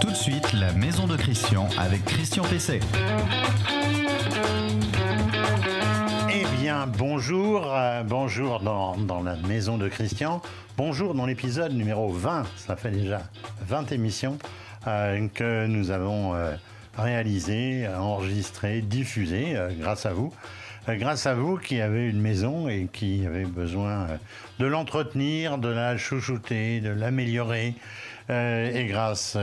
Tout de suite, la maison de Christian avec Christian PC. Eh bien, bonjour, euh, bonjour dans, la maison de Christian, bonjour dans l'épisode numéro 20, ça fait déjà 20 émissions euh, que nous avons euh, réalisées, enregistrées, diffusées grâce à vous. Euh, Grâce à vous qui avez une maison et qui avez besoin euh, de l'entretenir, de la chouchouter, de l'améliorer, euh, et grâce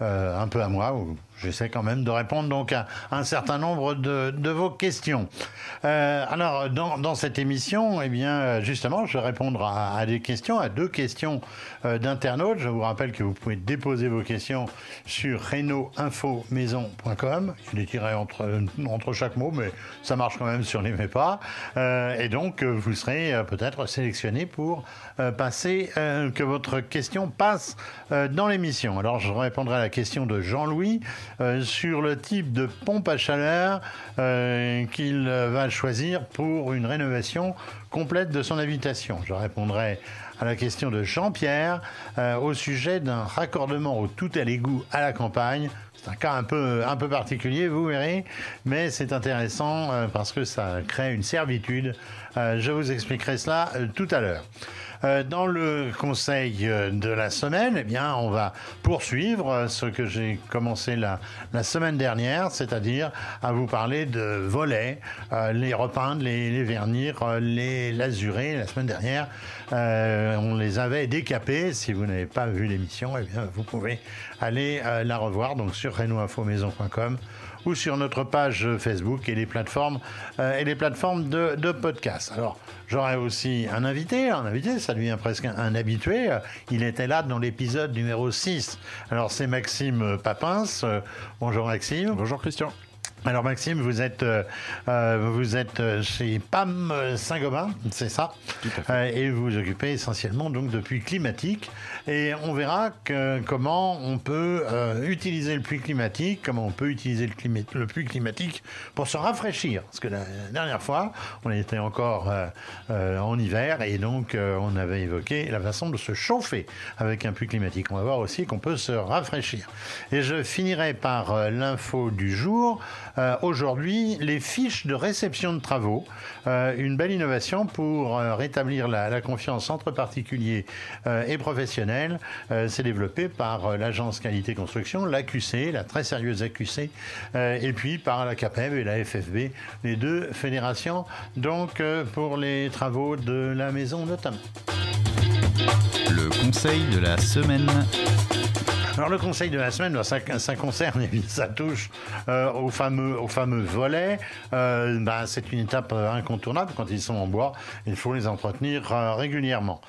un peu à moi, j'essaie quand même de répondre donc à un certain nombre de, vos questions. Euh, alors dans, cette émission, eh bien euh, justement, je vais répondre à, des questions, à deux questions euh, d'internautes. Je vous rappelle que vous pouvez déposer vos questions sur reno-info-maison.com. Il y a des tirets entre, entre chaque mot, mais ça marche quand même sur les pas. Euh, et donc, euh, vous serez euh, peut-être sélectionné pour euh, passer, euh, que votre question passe euh, dans l'émission. Alors, je répondrai à la question de Jean-Louis euh, sur le type de pompe à chaleur euh, qu'il va choisir pour une rénovation complète de son habitation. Je répondrai à la question de Jean-Pierre euh, au sujet d'un raccordement au tout à l'égout à la campagne. C'est un cas un peu, un peu particulier, vous verrez, mais c'est intéressant parce que ça crée une servitude. Je vous expliquerai cela tout à l'heure. Euh, Dans le conseil euh, de la semaine, eh bien, on va poursuivre euh, ce que j'ai commencé la, semaine dernière, c'est-à-dire à vous parler de volets, les repeindre, les, vernir, les lazurer. La semaine dernière, on les avait décapés. Si vous n'avez pas vu l'émission, eh bien, vous pouvez aller la revoir donc sur renoinfomaison.com ou sur notre page Facebook et les plateformes euh, et les plateformes de, podcast. Alors, j'aurai aussi un invité, un invité, ça devient presque un, habitué. Il était là dans l'épisode numéro 6. Alors, c'est Maxime Papins. Euh, bonjour Maxime. Bonjour Christian. Alors Maxime, vous êtes, euh, euh, vous êtes euh, chez PAM euh, Saint-Gobain, c'est ça Et vous vous occupez essentiellement donc de puits climatiques. Et on verra que, comment on peut euh, utiliser le puits climatique, comment on peut utiliser le, climat- le puits climatique pour se rafraîchir. Parce que la, dernière fois, on était encore euh, euh, en hiver et donc euh, on avait évoqué la façon de se chauffer avec un puits climatique. On va voir aussi qu'on peut se rafraîchir. Et je finirai par l'info du jour. Euh, Aujourd'hui, les fiches de réception de travaux, Euh, une belle innovation pour euh, rétablir la, confiance entre particuliers et professionnels. C'est développé par l'agence qualité construction, l'AQC, la très sérieuse AQC, et puis par la CAPEB et la FFB, les deux fédérations, donc pour les travaux de la maison notamment. Le conseil de la semaine. Alors le conseil de la semaine, ben, ça, ça concerne, ça touche euh, au fameux au fameux volet. Euh, ben, c'est une étape euh, incontournable quand ils sont en bois. Il faut les entretenir régulièrement.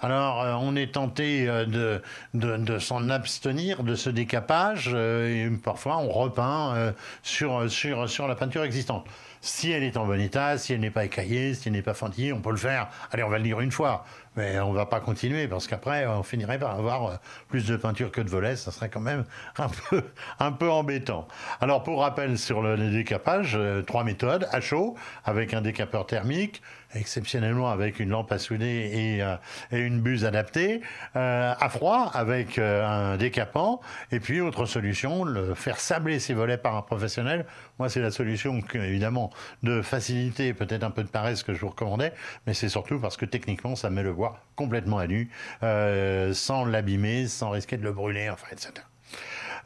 Alors on est tenté de de, s'en abstenir de ce décapage et parfois on repeint sur sur sur la peinture existante. Si elle est en bon état, si elle n'est pas écaillée, si elle n'est pas fendillée, on peut le faire. Allez, on va le dire une fois, mais on va pas continuer parce qu'après on finirait par avoir euh, plus de peinture que de volets. Ça serait quand même un peu un peu embêtant. Alors pour rappel sur le, le décapage, euh, trois méthodes à chaud avec un décapeur thermique, exceptionnellement avec une lampe à souder et, euh, et une buse adaptée, euh, à froid avec euh, un décapant, et puis autre solution, le faire sabler ses volets par un professionnel. Moi, c'est la solution évidemment de facilité, peut-être un peu de paresse que je vous recommandais, mais c'est surtout parce que techniquement, ça met le bois complètement à nu, euh, sans l'abîmer, sans risquer de le brûler, enfin, etc.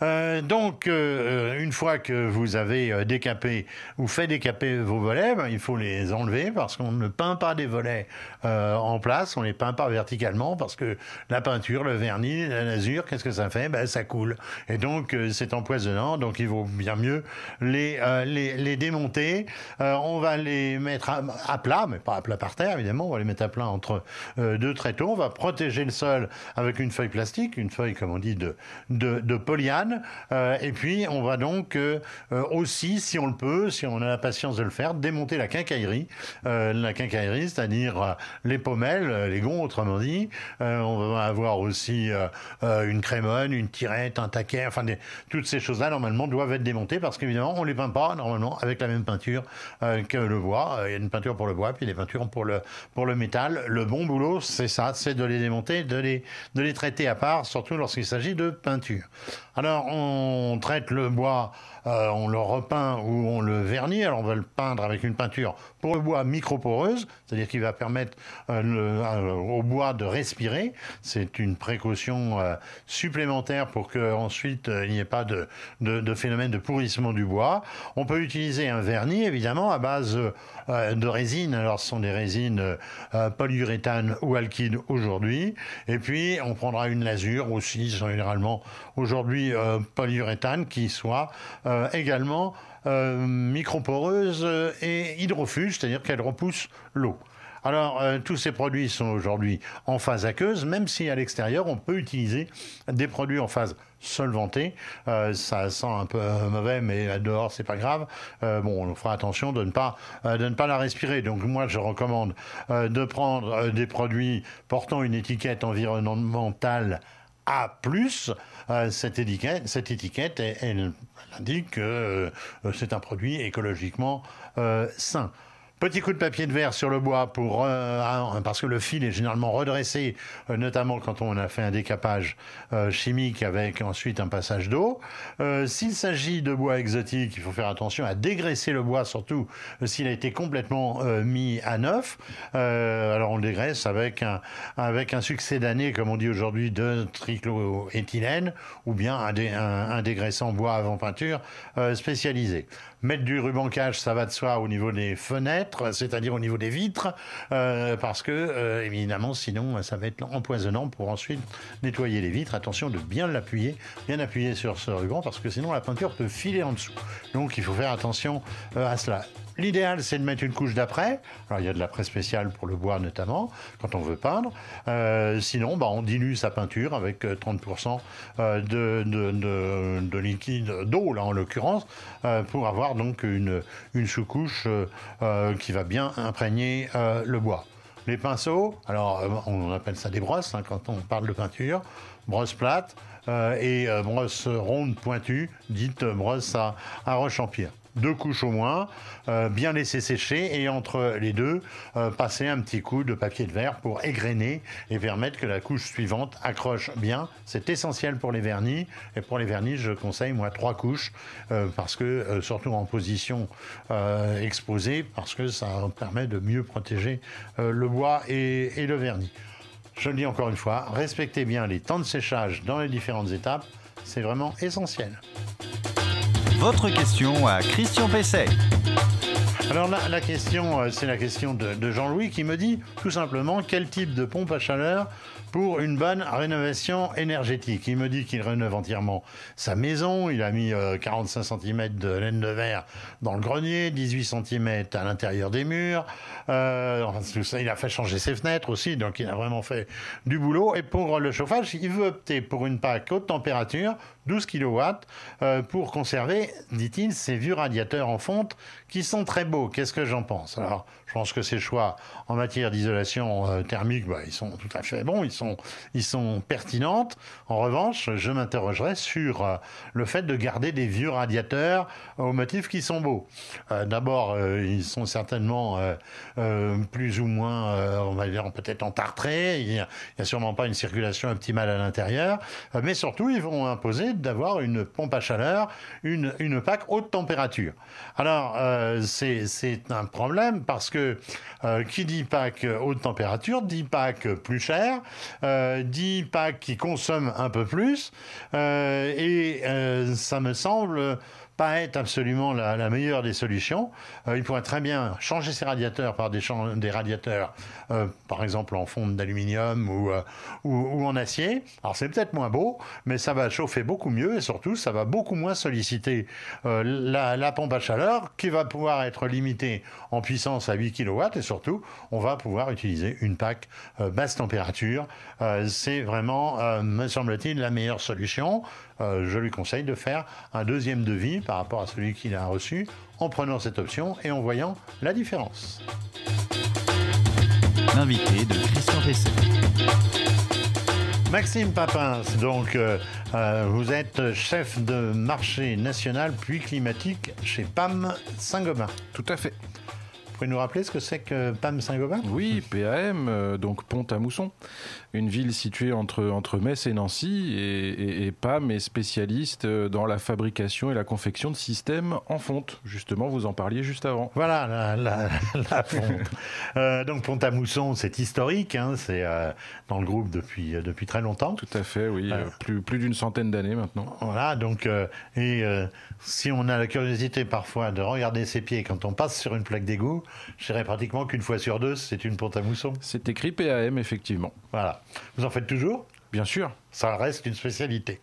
Euh, donc, euh, une fois que vous avez euh, décapé ou fait décaper vos volets, ben, il faut les enlever parce qu'on ne peint pas des volets en place, on les peint pas verticalement parce que la peinture, le vernis, la lasure, qu'est-ce que ça fait? Ben, Ça coule. Et donc, c'est empoisonnant, donc il vaut bien mieux les, les, démonter. On va les mettre à, plat, mais pas à plat par terre, évidemment, on va les mettre à plat entre deux tréteaux. On va protéger le sol avec une feuille plastique, une feuille, comme on dit, de, de polyane. Polyuréthane. et puis, on va donc aussi, si on le peut, si on a la patience de le faire, démonter la quincaillerie. la quincaillerie, c'est-à-dire les pommelles, les gonds, autrement dit. on va avoir aussi une crémone, une tirette, un taquet, enfin, toutes ces choses-là, normalement, doivent être démontées parce qu'évidemment, on les peint pas, normalement, avec la même peinture que le bois. Il y a une peinture pour le bois, puis des peintures pour le, pour le métal. Le bon boulot, c'est ça, c'est de les démonter, de les, de les traiter à part, surtout lorsqu'il s'agit de peinture. Alors, on traite le bois euh, on le repeint ou on le vernit. Alors on va le peindre avec une peinture pour le bois microporeuse, c'est-à-dire qui va permettre euh, euh, au bois de respirer. C'est une précaution supplémentaire pour qu'ensuite il n'y ait pas de, de, phénomène de pourrissement du bois. On peut utiliser un vernis évidemment à base de résine. Alors ce sont des résines polyuréthane ou alkyd aujourd'hui. Et puis on prendra une lasure aussi, généralement aujourd'hui polyuréthane qui soit euh, également euh, microporeuse et hydrofuge, c'est-à-dire qu'elle repousse l'eau. Alors, euh, tous ces produits sont aujourd'hui en phase aqueuse, même si à l'extérieur, on peut utiliser des produits en phase solvantée. ça sent un peu mauvais, mais dehors, c'est pas grave. bon, on fera attention de ne pas de ne pas la respirer. Donc, moi, je recommande de prendre des produits portant une étiquette environnementale A+, cette étiquette, cette étiquette indique que euh, c'est un produit écologiquement euh, sain. Petit coup de papier de verre sur le bois pour euh, parce que le fil est généralement redressé, euh, notamment quand on a fait un décapage euh, chimique avec ensuite un passage d'eau. s'il s'agit de bois exotique, il faut faire attention à dégraisser le bois, surtout s'il a été complètement mis à neuf. alors on le dégraisse avec un avec un succès d'année, comme on dit aujourd'hui, de triclohéthylène ou bien un, un dégraissant bois avant peinture spécialisé. Mettre du ruban cache, ça va de soi au niveau des fenêtres, c'est-à-dire au niveau des vitres, euh, parce que euh, évidemment, sinon, ça va être empoisonnant pour ensuite nettoyer les vitres. Attention de bien l'appuyer, bien appuyer sur ce ruban, parce que sinon la peinture peut filer en dessous. Donc, il faut faire attention euh, à cela. L'idéal, c'est de mettre une couche d'après. Alors, il y a de l'après spécial pour le bois notamment, quand on veut peindre. Sinon, bah, on dilue sa peinture avec 30% euh, de, de, de, liquide, d'eau là en l'occurrence, pour avoir donc une, une sous-couche qui va bien imprégner le bois. Les pinceaux, alors on appelle ça des brosses hein, quand on parle de peinture, brosse plate et brosse ronde pointue, dite brosse à, à roche-en-pierre deux couches au moins, euh, bien laisser sécher et entre les deux, euh, passer un petit coup de papier de verre pour égrener et permettre que la couche suivante accroche bien. C'est essentiel pour les vernis et pour les vernis, je conseille moi trois couches euh, parce que surtout en position exposée parce que ça permet de mieux protéger le bois et, et le vernis. Je le dis encore une fois, respectez bien les temps de séchage dans les différentes étapes, c'est vraiment essentiel votre question à Christian Pesset. Alors la, question, euh, c'est la question de, Jean-Louis qui me dit tout simplement quel type de pompe à chaleur pour une bonne rénovation énergétique? Il me dit qu'il rénove entièrement sa maison. Il a mis 45 euh, cm de laine de verre dans le grenier, 18 cm à l'intérieur des murs. Euh, il a fait changer ses fenêtres aussi, donc il a vraiment fait du boulot. Et pour le chauffage, il veut opter pour une PAC haute température 12 kW euh, pour conserver, dit-il, ces vieux radiateurs en fonte qui sont très beaux. Qu'est-ce que j'en pense? Alors, je pense que ces choix en matière d'isolation euh, thermique, bah, ils sont tout à fait bons, ils sont, ils sont pertinentes. En revanche, je m'interrogerai sur euh, le fait de garder des vieux radiateurs aux motifs qui sont beaux. D'abord, ils sont certainement plus ou moins, on va dire peut-être entartrés. Il n'y a, a, sûrement pas une circulation optimale à l'intérieur, mais surtout, ils vont imposer d'avoir une pompe à chaleur, une, une PAC haute température. Alors, euh, c'est un problème parce que euh, qui dit PAC haute température dit PAC plus cher, euh, dit PAC qui consomme un peu plus, et ça me semble pas être absolument la, meilleure des solutions. Euh, il pourrait très bien changer ses radiateurs par des, des radiateurs, euh, par exemple en fonte d'aluminium ou, ou, en acier. Alors c'est peut-être moins beau, mais ça va chauffer beaucoup mieux et surtout ça va beaucoup moins solliciter la, la, pompe à chaleur qui va pouvoir être limitée en puissance à 8 kW et surtout on va pouvoir utiliser une PAC basse température. c'est vraiment, me semble-t-il, la meilleure solution. Euh, je lui conseille de faire un deuxième devis par rapport à celui qu'il a reçu en prenant cette option et en voyant la différence. L'invité de Christian Pesset. Maxime Papin, donc euh, euh, vous êtes chef de marché national puis climatique chez PAM Saint-Gobain. Tout à fait. Vous pouvez nous rappeler ce que c'est que PAM Saint-Gobain? Oui, PAM, donc Pont-à-Mousson une ville située entre, entre Metz et Nancy. Et, PAM est spécialiste euh, dans la fabrication et la confection de systèmes en fonte. Justement, vous en parliez juste avant. Voilà, la, fonte. Euh, donc Pont-à-Mousson, c'est historique. Hein, c'est euh, dans le groupe depuis, depuis très longtemps. Tout à fait, oui. plus plus d'une centaine d'années maintenant. Voilà, donc, et si on a la curiosité parfois de regarder ses pieds quand on passe sur une plaque d'égout, je dirais pratiquement qu'une fois sur deux, c'est une Pont-à-Mousson. C'est écrit PAM, effectivement. Voilà. Vous en faites toujours? Bien sûr. Ça reste une spécialité.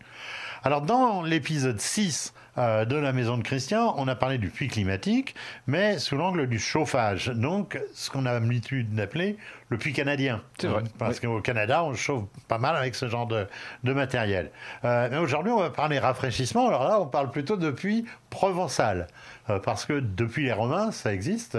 Alors, dans l'épisode 6 euh, de la maison de Christian, on a parlé du puits climatique, mais sous l'angle du chauffage. Donc, ce qu'on a l'habitude d'appeler le puits canadien. C'est vrai. Parce qu'au Canada, on chauffe pas mal avec ce genre de, matériel. Euh, mais aujourd'hui, on va parler rafraîchissement. Alors là, on parle plutôt de puits provençal. Euh, parce que depuis les Romains, ça existe.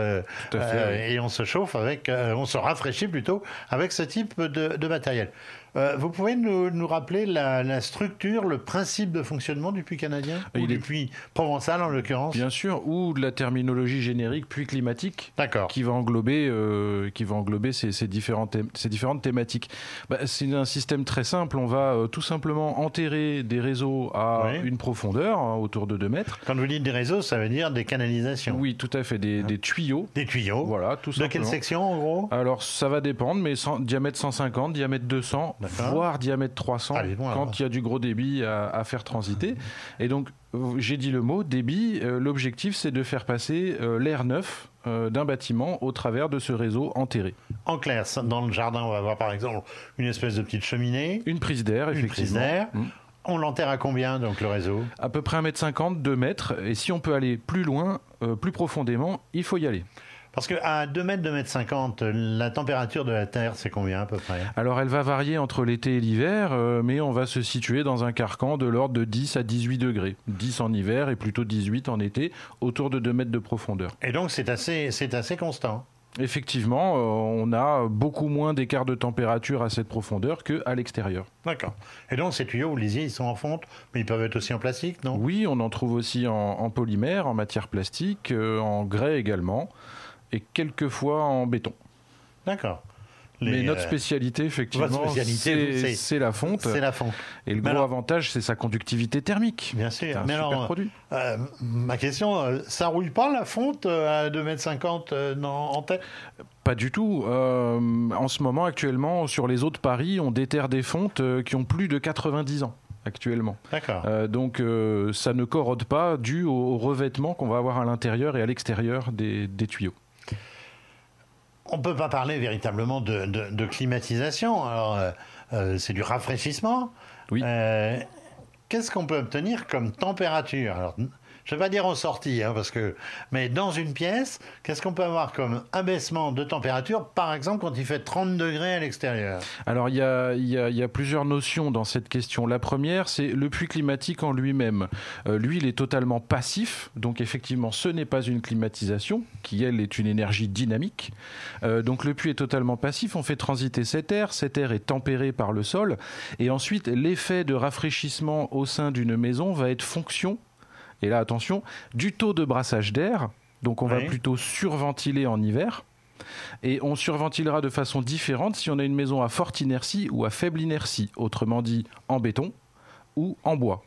Et on se chauffe avec, on se rafraîchit plutôt avec ce type de matériel. Euh, vous pouvez nous, rappeler la, structure, le principe de fonctionnement du puits canadien ou du puits provençal en l'occurrence Bien sûr, ou de la terminologie générique puits climatique, qui va englober, euh, qui va englober ces, différentes, ces différentes thématiques. Bah, c'est un système très simple. On va euh, tout simplement enterrer des réseaux à une profondeur, hein, autour de 2 mètres. Quand vous dites des réseaux, ça veut dire des canalisations Oui, tout à fait, des, hein. tuyaux. Des tuyaux Voilà, tout simplement. De quelle section en gros? Alors, ça va dépendre, mais diamètre 150, diamètre 200, voire diamètre 300 quand il y a du gros débit à, faire transiter. Et donc, j'ai dit le mot débit. Euh, l'objectif, c'est de faire passer euh, l'air neuf euh, d'un bâtiment au travers de ce réseau enterré. En clair, dans le jardin, on va avoir par exemple une espèce de petite cheminée. Une prise d'air, effectivement. Prise d'air. Mm. On l'enterre à combien, donc, le réseau? À peu près 1m50, 2 mètres. Et si on peut aller plus loin, plus profondément, il faut y aller. Parce qu'à 2 mètres, 2 mètres 50, la température de la Terre, c'est combien à peu près? Alors elle va varier entre l'été et l'hiver, euh, mais on va se situer dans un carcan de l'ordre de 10 à 18 degrés. 10 en hiver et plutôt 18 en été, autour de 2 mètres de profondeur. Et donc c'est assez, c'est assez constant Effectivement, euh, on a beaucoup moins d'écart de température à cette profondeur qu'à l'extérieur. D'accord. Et donc ces tuyaux, vous lisiez, ils sont en fonte, mais ils peuvent être aussi en plastique, non? Oui, on en trouve aussi en, polymère, en matière plastique, euh, en grès également et quelquefois en béton. D'accord. Mais notre euh, spécialité, effectivement, c'est la fonte. C'est la fonte. Et le gros avantage, c'est sa conductivité thermique. Bien sûr. Mais alors, produit. Euh, ma question, euh, ça rouille pas la fonte à 2,50 m en tête? Pas du tout. en ce moment, actuellement, sur les eaux de Paris, on déterre des fontes qui ont plus de 90 ans actuellement. D'accord. donc ça ne corrode pas dû au, revêtement qu'on va avoir à l'intérieur et à l'extérieur des tuyaux on ne peut pas parler véritablement de, climatisation. Alors, euh, euh, c'est du rafraîchissement. Oui. Euh, qu'est-ce qu'on peut obtenir comme température? Alors, je vais pas dire en sortie, hein, parce que, mais dans une pièce, qu'est-ce qu'on peut avoir comme abaissement de température, par exemple quand il fait 30 degrés à l'extérieur? Alors il y a, plusieurs notions dans cette question. La première, c'est le puits climatique en lui-même. Euh, lui, il est totalement passif, donc effectivement, ce n'est pas une climatisation, qui elle est une énergie dynamique. Euh, donc le puits est totalement passif, on fait transiter cet air, cet air est tempéré par le sol, et ensuite l'effet de rafraîchissement au sein d'une maison va être fonction et là, attention, du taux de brassage d'air. Donc on va plutôt surventiler en hiver. Et on surventilera de façon différente si on a une maison à forte inertie ou à faible inertie, autrement dit en béton ou en bois.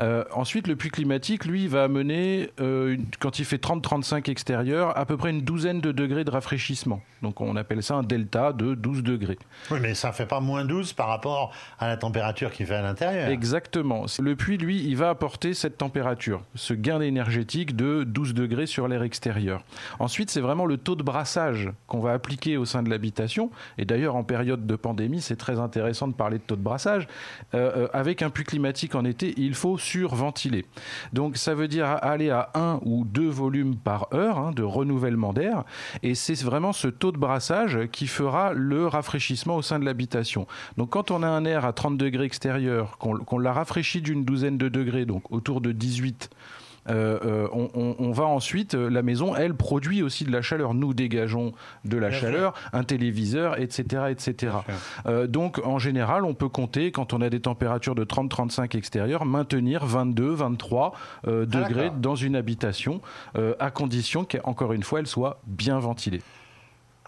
Euh, ensuite, le puits climatique, lui, va amener, euh, une- quand il fait 30-35 extérieur, à peu près une douzaine de degrés de rafraîchissement. Donc on appelle ça un delta de 12 degrés. Oui, mais ça fait pas moins 12 par rapport à la température qu'il fait à l'intérieur. Exactement. Le puits, lui, il va apporter cette température, ce gain énergétique de 12 degrés sur l'air extérieur. Ensuite, c'est vraiment le taux de brassage qu'on va appliquer au sein de l'habitation. Et d'ailleurs, en période de pandémie, c'est très intéressant de parler de taux de brassage. Euh, avec un puits climatique en été, il faut surventiler. Donc, ça veut dire aller à un ou deux volumes par heure hein, de renouvellement d'air. Et c'est vraiment ce taux de brassage qui fera le rafraîchissement au sein de l'habitation. Donc, quand on a un air à 30 degrés extérieur, qu'on qu'on l'a rafraîchi d'une douzaine de degrés, donc autour de 18, euh, euh, on, on- on va ensuite, euh, la maison, elle, produit aussi de la chaleur. Nous dégageons de la Bien chaleur, un téléviseur, etc. etc. Euh, donc, en général, on peut compter, quand on a des températures de 30-35 extérieures, maintenir 22, 23 euh, Ah, degrés dans une habitation, à condition qu'encore une fois, elle soit bien ventilée.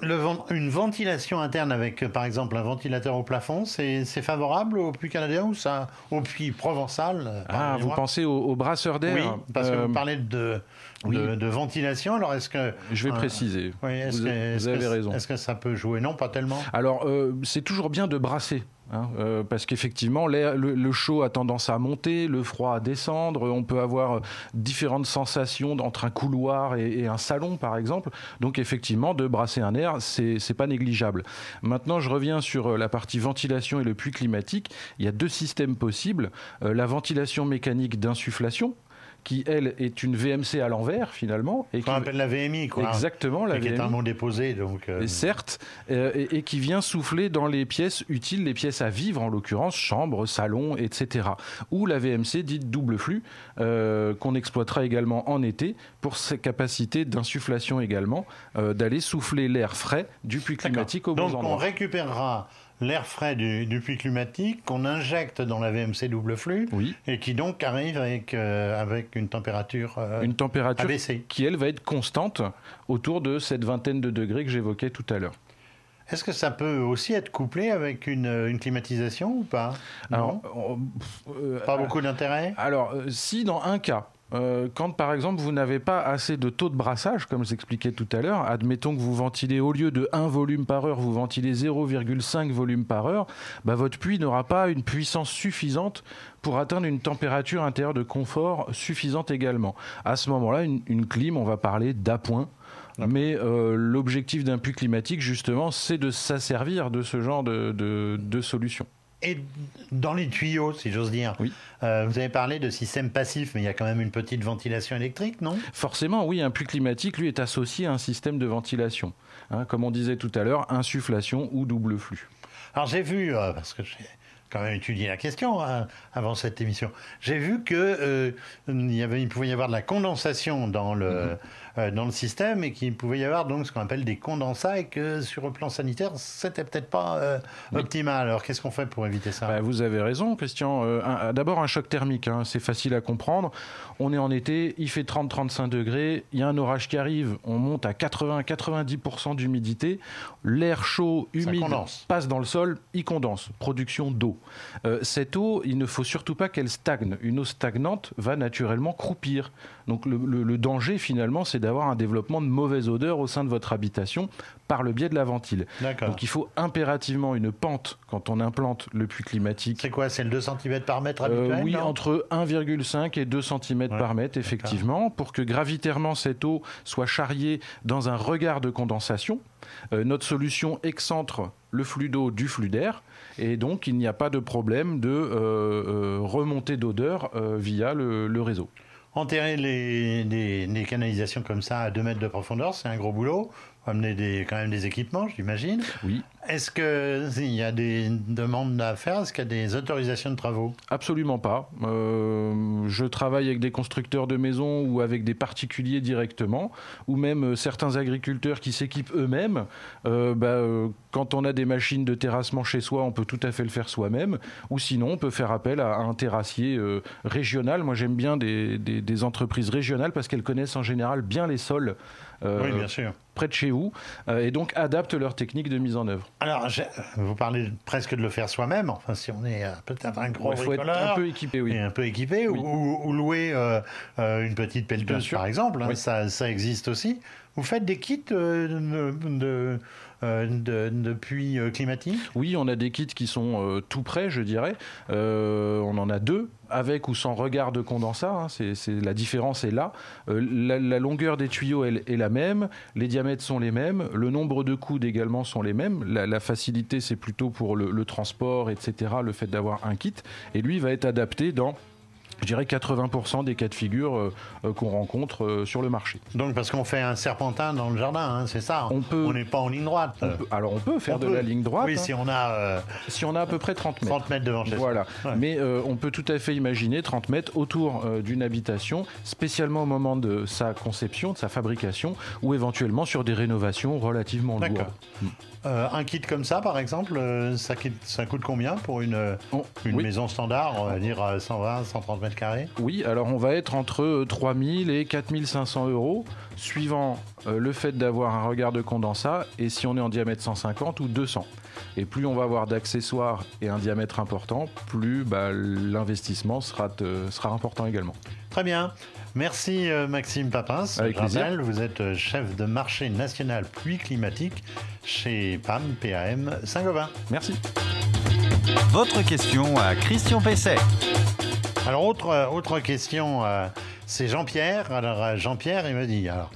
Le vent- une ventilation interne avec, euh, par exemple, un ventilateur au plafond, c'est c'est favorable au puits canadien ou ça, au puits provençal euh, Ah, vous pensez au, au brasseur d'air? Oui, parce que Euh, vous parlez de, oui. de, de ventilation. Alors, est-ce que. Je vais euh, préciser. Oui, Vous- que, vous avez raison. Est-ce que ça peut jouer? Non, pas tellement. Alors, euh, c'est toujours bien de brasser. Hein, euh, parce qu'effectivement, le, chaud a tendance à monter, le froid à descendre. On peut avoir différentes sensations entre un couloir et, un salon, par exemple. Donc, effectivement, de brasser un air, c'est pas négligeable. Maintenant, je reviens sur euh, la partie ventilation et le puits climatique. Il y a deux systèmes possibles. Euh, la ventilation mécanique d'insufflation, qui, elle, est une VMC à l'envers, finalement. Et Qu'on appelle la VMI, quoi. exactement, la Mais qui est un VMI. mot déposé, donc. euh, Et certes, euh, et, et qui vient souffler dans les pièces utiles, les pièces à vivre, en l'occurrence chambre, salon, etc. Ou la VMC dite double flux, euh, qu'on exploitera également en été pour sa capacité d'insufflation également, d'aller souffler l'air frais du puits climatique au Donc, bon on endroit. récupérera l'air frais du, du puits climatique qu'on injecte dans la VMC double flux Oui, et qui donc arrive avec, euh, avec une température euh, une température abaissée. qui, elle, va être constante autour de cette vingtaine de degrés que j'évoquais tout à l'heure. Est-ce que ça peut aussi être couplé avec une, une climatisation ou pas? Non? Alors, on- euh, Pas beaucoup d'intérêt? Alors, euh, si dans un cas, euh, quand par exemple vous n'avez pas assez de taux de brassage, comme j'expliquais tout à l'heure, admettons que vous ventilez au lieu de 1 volume par heure, vous ventilez 0,5 volume par heure, bah, votre puits n'aura pas une puissance suffisante pour atteindre une température intérieure de confort suffisante également. À ce moment-là, une, une clim, on va parler d'appoint. Mais euh, l'objectif d'un puits climatique, justement, c'est de s'asservir de ce genre de, de, de solution. Et dans les tuyaux, si j'ose dire, Oui. euh, vous avez parlé de système passif, mais il y a quand même une petite ventilation électrique, non? Forcément, oui, un puits climatique, lui, est associé à un système de ventilation. Hein, comme on disait tout à l'heure, insufflation ou double flux. Alors j'ai vu, euh, parce que j'ai quand même étudié la question hein, avant cette émission, j'ai vu que euh, il, y avait, il pouvait y avoir de la condensation dans le, Mhm. Dans le système et qu'il pouvait y avoir donc ce qu'on appelle des condensats et que sur le plan sanitaire, c'était peut-être pas euh, optimal. Alors qu'est-ce qu'on fait pour éviter ça? Bah, vous avez raison, Christian. Euh, D'abord, un choc thermique, hein, c'est facile à comprendre. On est en été, il fait 30-35 degrés, il y a un orage qui arrive, on monte à 80-90% d'humidité, l'air chaud, humide passe dans le sol, il condense, production d'eau. Euh, cette eau, il ne faut surtout pas qu'elle stagne. Une eau stagnante va naturellement croupir. Donc le, le- le danger, finalement, c'est d'avoir un développement de mauvaise odeur au sein de votre habitation par le biais de la ventile. Donc il faut impérativement une pente quand on implante le puits climatique. C'est quoi C'est le 2 cm par mètre Euh, habituel oui, non entre 1,5 et 2 cm par mètre, effectivement, pour que gravitairement cette eau soit charriée dans un regard de condensation. Euh, notre solution excentre le flux d'eau du flux d'air, et donc il n'y a pas de problème de euh, euh, remontée d'odeur euh, via le, le réseau. Enterrer les, des canalisations comme ça à 2 mètres de profondeur, c'est un gros boulot. Amener des, quand même des équipements, j'imagine. Oui, Est-ce qu'il y a des demandes à faire? Est-ce qu'il y a des autorisations de travaux? Absolument pas. Euh, je travaille avec des constructeurs de maisons ou avec des particuliers directement, ou même euh, certains agriculteurs qui s'équipent eux-mêmes. Euh, bah, quand on a des machines de terrassement chez soi, on peut tout à fait le faire soi-même, ou sinon on peut faire appel à un terrassier euh, régional. Moi j'aime bien des, des- des entreprises régionales parce qu'elles connaissent en général bien les sols. Euh, Oui, bien sûr. près de chez vous et donc adaptent leur technique de mise en œuvre. Alors, vous parlez presque de le faire soi-même, enfin si on est peut-être un gros Il faut être un peu équipé, oui. un peu équipé, ou, louer une petite pelleteuse par exemple, hein, ça, ça, existe aussi. Vous faites des kits de, de euh, de, puits euh, climatiques? Oui, on a des kits qui sont euh, tout prêts, je dirais. on en a deux avec ou sans regard de condensat. Hein, c'est, la différence est là. la, longueur des tuyaux est la même, les diamètres sont les mêmes, le nombre de coudes également sont les mêmes. La, facilité, c'est plutôt pour le, le, transport, etc., le fait d'avoir un kit. Et lui va être adapté dans je dirais 80% des cas de figure euh, euh, qu'on rencontre euh, sur le marché. Donc parce qu'on fait un serpentin dans le jardin, hein, c'est ça On peut. On n'est pas en ligne droite. alors on peut faire de la ligne droite. Oui, si on a. si on a à peu près 30 mètres. 30 mètres devant chez Voilà. Mais on peut tout à fait imaginer 30 mètres autour d'une habitation, spécialement au moment de sa conception, de sa fabrication, ou éventuellement sur des rénovations relativement lourdes. Euh, un kit comme ça, par exemple, euh, ça, ça, coûte combien pour une, euh, oh, une maison standard, on va dire 120, 130 mètres carrés? Oui, alors on va être entre 3000 et 4500 euros, suivant le fait d'avoir un regard de condensat et si on est en diamètre 150 ou 200. Et plus on va avoir d'accessoires et un diamètre important, plus bah, l'investissement sera, sera important également. Très bien. Merci euh, Maxime Papins. Avec vous êtes euh, chef de marché national pluie climatique chez PAM, PAM Saint-Gobain. Merci. Votre question à Christian Pesset. Alors, autre, euh, autre question, c'est Jean-Pierre. Alors, Jean-Pierre, il me dit, alors,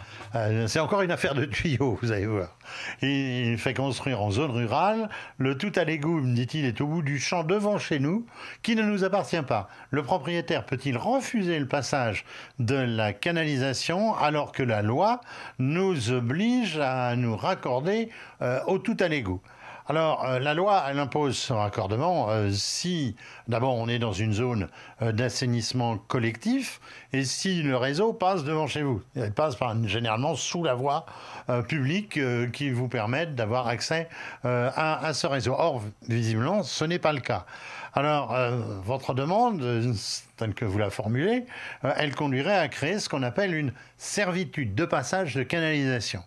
c'est encore une affaire de tuyaux, vous allez voir. Il fait construire en zone rurale. Le tout à l'égout, me dit-il, est au bout du champ devant chez nous, qui ne nous appartient pas. Le propriétaire peut-il refuser le passage de la canalisation alors que la loi nous oblige à nous raccorder euh, au tout à l'égout? Alors, euh, la loi, elle impose ce raccordement euh, si, d'abord, on est dans une zone euh, d'assainissement collectif et si le réseau passe devant chez vous. Il passe généralement sous la voie publique qui vous permettent d'avoir accès à, ce réseau. Or, visiblement, ce n'est pas le cas. Alors, votre demande, telle que vous la formulez, elle conduirait à créer ce qu'on appelle une servitude de passage de canalisation.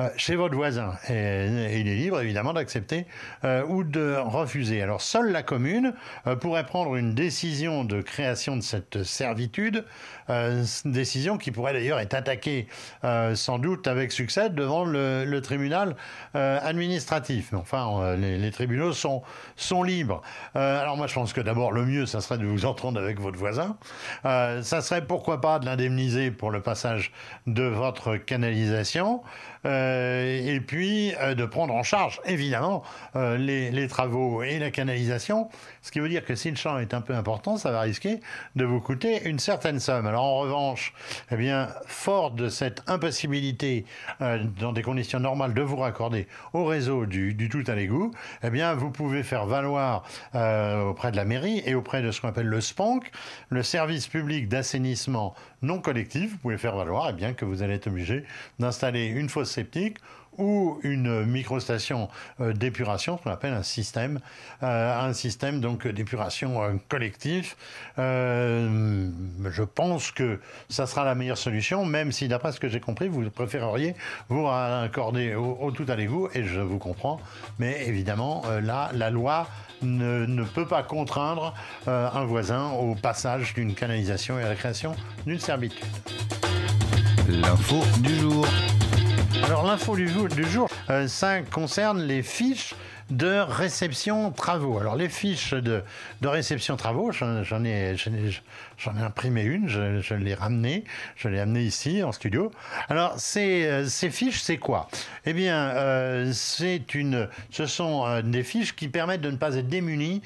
Euh, chez votre voisin. Et, il est libre, évidemment, d'accepter euh, ou de refuser. Alors, seule la commune euh, pourrait prendre une décision de création de cette servitude, une décision qui pourrait d'ailleurs être attaquée sans doute avec succès devant le, tribunal administratif. Mais enfin, les, tribunaux sont, sont libres. alors, moi, je pense que d'abord, le mieux, ça serait de vous entendre avec votre voisin. ça serait pourquoi pas de l'indemniser pour le passage de votre canalisation. Euh, et puis euh, de prendre en charge évidemment euh, les, travaux et la canalisation, ce qui veut dire que si le champ est un peu important, ça va risquer de vous coûter une certaine somme. Alors en revanche, eh bien, fort de cette impossibilité dans des conditions normales de vous raccorder au réseau du, tout à l'égout, eh bien, vous pouvez faire valoir auprès de la mairie et auprès de ce qu'on appelle le SPANC, le service public d'assainissement non collectif, vous pouvez faire valoir eh bien, que vous allez être obligé d'installer une fosse ou une microstation euh, d'épuration, ce qu'on appelle un système, euh, un système donc d'épuration euh, collectif. je pense que ça sera la meilleure solution, même si d'après ce que j'ai compris, vous préféreriez vous accorder au, tout à l'égout, et je vous comprends, mais évidemment là, la loi ne, ne peut pas contraindre un voisin au passage d'une canalisation et à la création d'une servitude. L'info du jour. Alors l'info du jour, jour euh, ça concerne les fiches de réception travaux. Alors les fiches de, de réception travaux, j'en ai, ai, imprimé une, je, je l'ai ramenée, je l'ai amenée ici en studio. Alors ces, euh, ces fiches, c'est quoi? Eh bien, euh, c'est une, ce sont euh, des fiches qui permettent de ne pas être démunis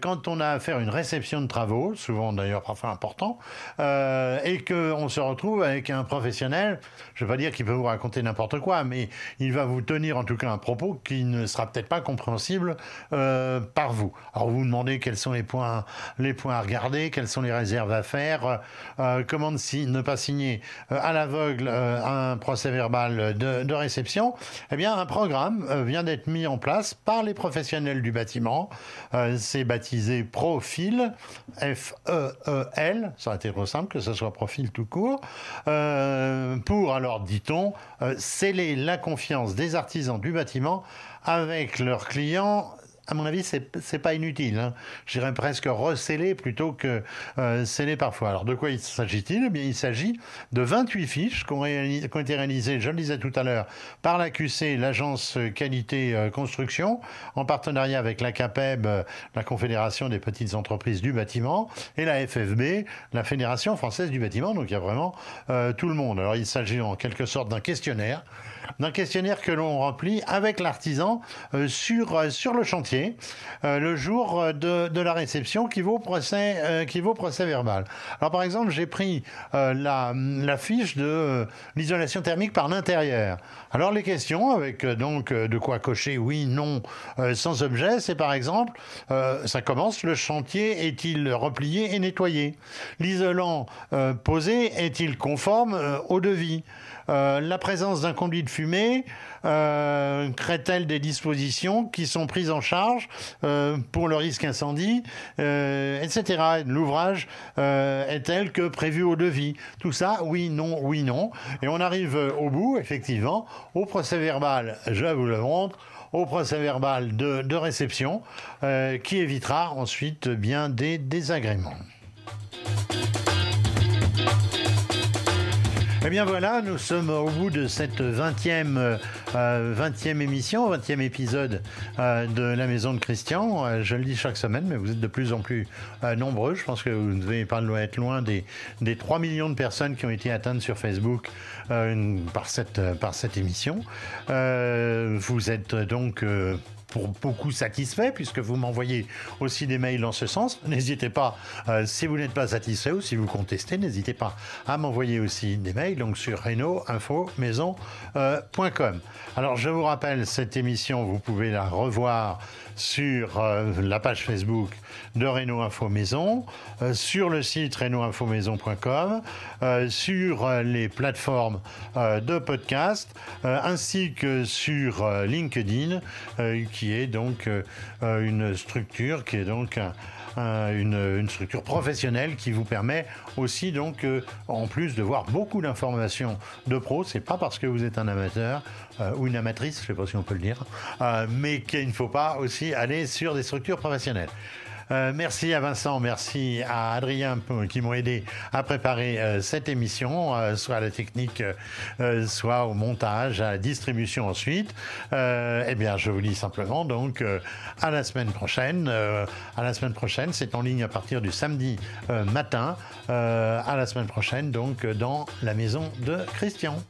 quand on a à faire une réception de travaux, souvent d'ailleurs parfois important, et qu'on se retrouve avec un professionnel. Je ne vais pas dire qu'il peut vous raconter n'importe quoi, mais il va vous tenir en tout cas un propos qui ne sera peut-être pas compris compréhensible euh, par vous. Alors vous vous demandez quels sont les points, les points à regarder, quelles sont les réserves à faire, euh, comment ne, pas signer à l'aveugle un procès verbal de, de, réception. Eh bien, un programme vient d'être mis en place par les professionnels du bâtiment. C'est baptisé Profil, F-E-E-L. Ça a été trop simple que ce soit Profil tout court. pour, alors dit-on, sceller la confiance des artisans du bâtiment avec leurs clients à mon avis, c'est n'est pas inutile. Hein. J'irais presque receller plutôt que euh, sceller parfois. Alors, de quoi il s'agit-il? Eh bien, il s'agit de 28 fiches qui ont, été réalisées, je le disais tout à l'heure, par la QC, l'agence qualité euh, construction, en partenariat avec la CAPEB, euh, la Confédération des petites entreprises du bâtiment, et la FFB, la Fédération française du bâtiment. Donc, il y a vraiment tout le monde. Alors, il s'agit en quelque sorte d'un questionnaire d'un questionnaire que l'on remplit avec l'artisan euh, sur, euh, sur le chantier euh, le jour de, de, la réception qui vaut procès, qui vaut procès verbal. Alors par exemple, j'ai pris la, la, fiche de l'isolation thermique par l'intérieur. Alors les questions avec donc de quoi cocher oui, non, sans objet, c'est par exemple, ça commence, le chantier est-il replié et nettoyé? L'isolant posé est-il conforme au devis? La présence d'un conduit de fumée euh, crée-t-elle des dispositions qui sont prises en charge euh, pour le risque incendie, etc. L'ouvrage est tel que prévu au devis Tout ça, oui, non, oui, non. Et on arrive au bout, effectivement, au procès verbal, je vous le montre, au procès verbal de, réception, qui évitera ensuite bien des désagréments. Eh bien voilà, nous sommes au bout de cette 20e, euh, émission, 20e épisode euh, de la maison de Christian. Euh, je le dis chaque semaine, mais vous êtes de plus en plus nombreux. Je pense que vous ne devez pas être loin des, des 3 millions de personnes qui ont été atteintes sur Facebook par, cette, par cette émission. vous êtes donc pour beaucoup satisfait, puisque vous m'envoyez aussi des mails dans ce sens. N'hésitez pas, euh, si vous n'êtes pas satisfait ou si vous contestez, n'hésitez pas à m'envoyer aussi des mails donc sur reno info euh, Alors je vous rappelle, cette émission, vous pouvez la revoir sur euh, la page Facebook de Renault Info Maison, euh, sur le site renaultinfomaison.com, euh, sur les plateformes de podcast, ainsi que sur LinkedIn, qui est donc une structure qui est donc une, structure professionnelle qui vous permet aussi donc en plus de voir beaucoup d'informations de pro. C'est pas parce que vous êtes un amateur ou une amatrice, je ne sais pas si on peut le dire, mais qu'il ne faut pas aussi aller sur des structures professionnelles. Euh, merci à Vincent, merci à Adrien qui m'ont aidé à préparer cette émission, soit à la technique, soit au montage, à la distribution ensuite. eh bien, je vous dis simplement donc à la semaine prochaine. à la semaine prochaine, c'est en ligne à partir du samedi matin. à la semaine prochaine, donc dans la maison de Christian.